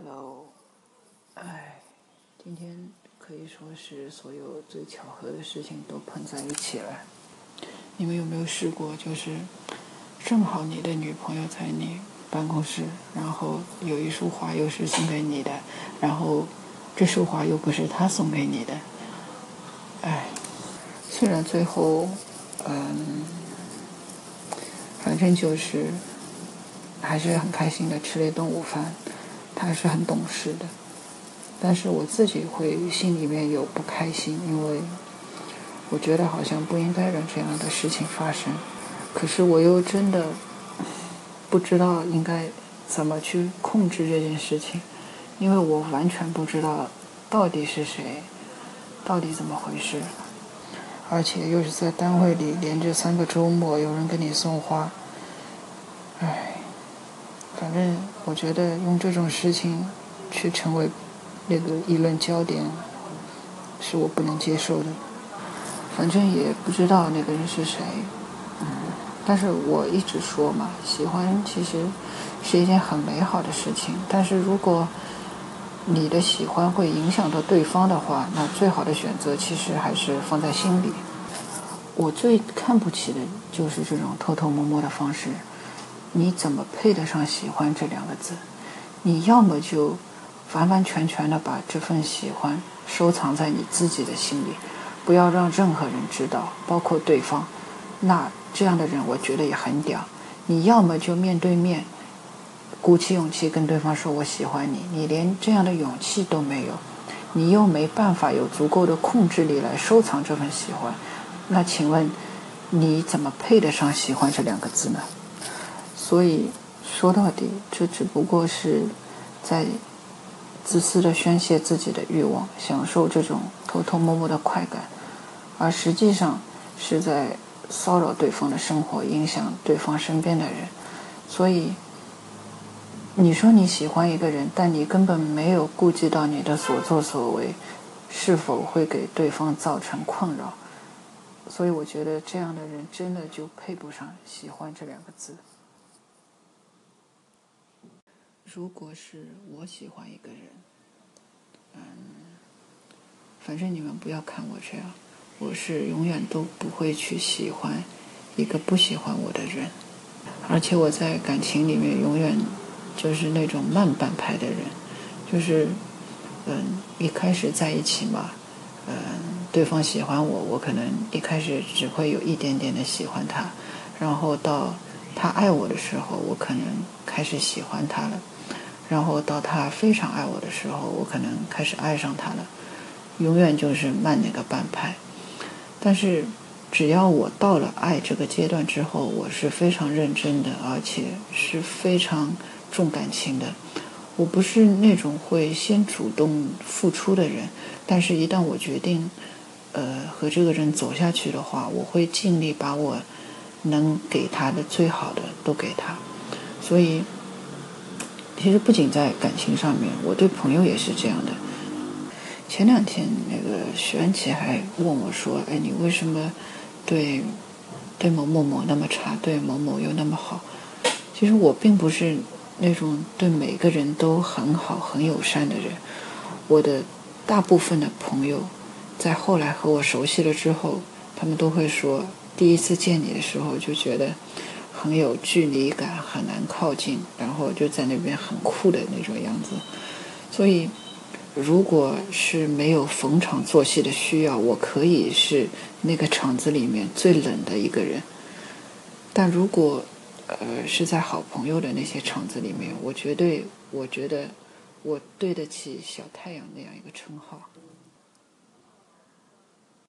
Hello，哎，今天可以说是所有最巧合的事情都碰在一起了。你们有没有试过，就是正好你的女朋友在你办公室，然后有一束花又是送给你的，然后这束花又不是她送给你的，哎，虽然最后，嗯，反正就是还是很开心的吃了一顿午饭。他是很懂事的，但是我自己会心里面有不开心，因为我觉得好像不应该让这样的事情发生，可是我又真的不知道应该怎么去控制这件事情，因为我完全不知道到底是谁，到底怎么回事，而且又是在单位里连着三个周末有人给你送花，唉。反正我觉得用这种事情去成为那个议论焦点，是我不能接受的。反正也不知道那个人是谁，嗯，但是我一直说嘛，喜欢其实是一件很美好的事情。但是如果你的喜欢会影响到对方的话，那最好的选择其实还是放在心里。我最看不起的就是这种偷偷摸摸的方式。你怎么配得上喜欢这两个字？你要么就完完全全的把这份喜欢收藏在你自己的心里，不要让任何人知道，包括对方。那这样的人，我觉得也很屌。你要么就面对面，鼓起勇气跟对方说“我喜欢你”，你连这样的勇气都没有，你又没办法有足够的控制力来收藏这份喜欢，那请问你怎么配得上喜欢这两个字呢？所以说到底，这只不过是在自私的宣泄自己的欲望，享受这种偷偷摸摸的快感，而实际上是在骚扰对方的生活，影响对方身边的人。所以，你说你喜欢一个人，但你根本没有顾及到你的所作所为是否会给对方造成困扰。所以，我觉得这样的人真的就配不上“喜欢”这两个字。如果是我喜欢一个人，嗯，反正你们不要看我这样，我是永远都不会去喜欢一个不喜欢我的人，而且我在感情里面永远就是那种慢半拍的人，就是嗯，一开始在一起嘛，嗯，对方喜欢我，我可能一开始只会有一点点的喜欢他，然后到他爱我的时候，我可能开始喜欢他了。然后到他非常爱我的时候，我可能开始爱上他了。永远就是慢那个半拍。但是，只要我到了爱这个阶段之后，我是非常认真的，而且是非常重感情的。我不是那种会先主动付出的人，但是一旦我决定，呃，和这个人走下去的话，我会尽力把我能给他的最好的都给他。所以。其实不仅在感情上面，我对朋友也是这样的。前两天那个徐安琪还问我说：“哎，你为什么对对某某某那么差，对某某又那么好？”其实我并不是那种对每个人都很好、很友善的人。我的大部分的朋友，在后来和我熟悉了之后，他们都会说，第一次见你的时候就觉得。很有距离感，很难靠近，然后就在那边很酷的那种样子。所以，如果是没有逢场作戏的需要，我可以是那个场子里面最冷的一个人。但如果，呃，是在好朋友的那些场子里面，我绝对，我觉得我对得起小太阳那样一个称号。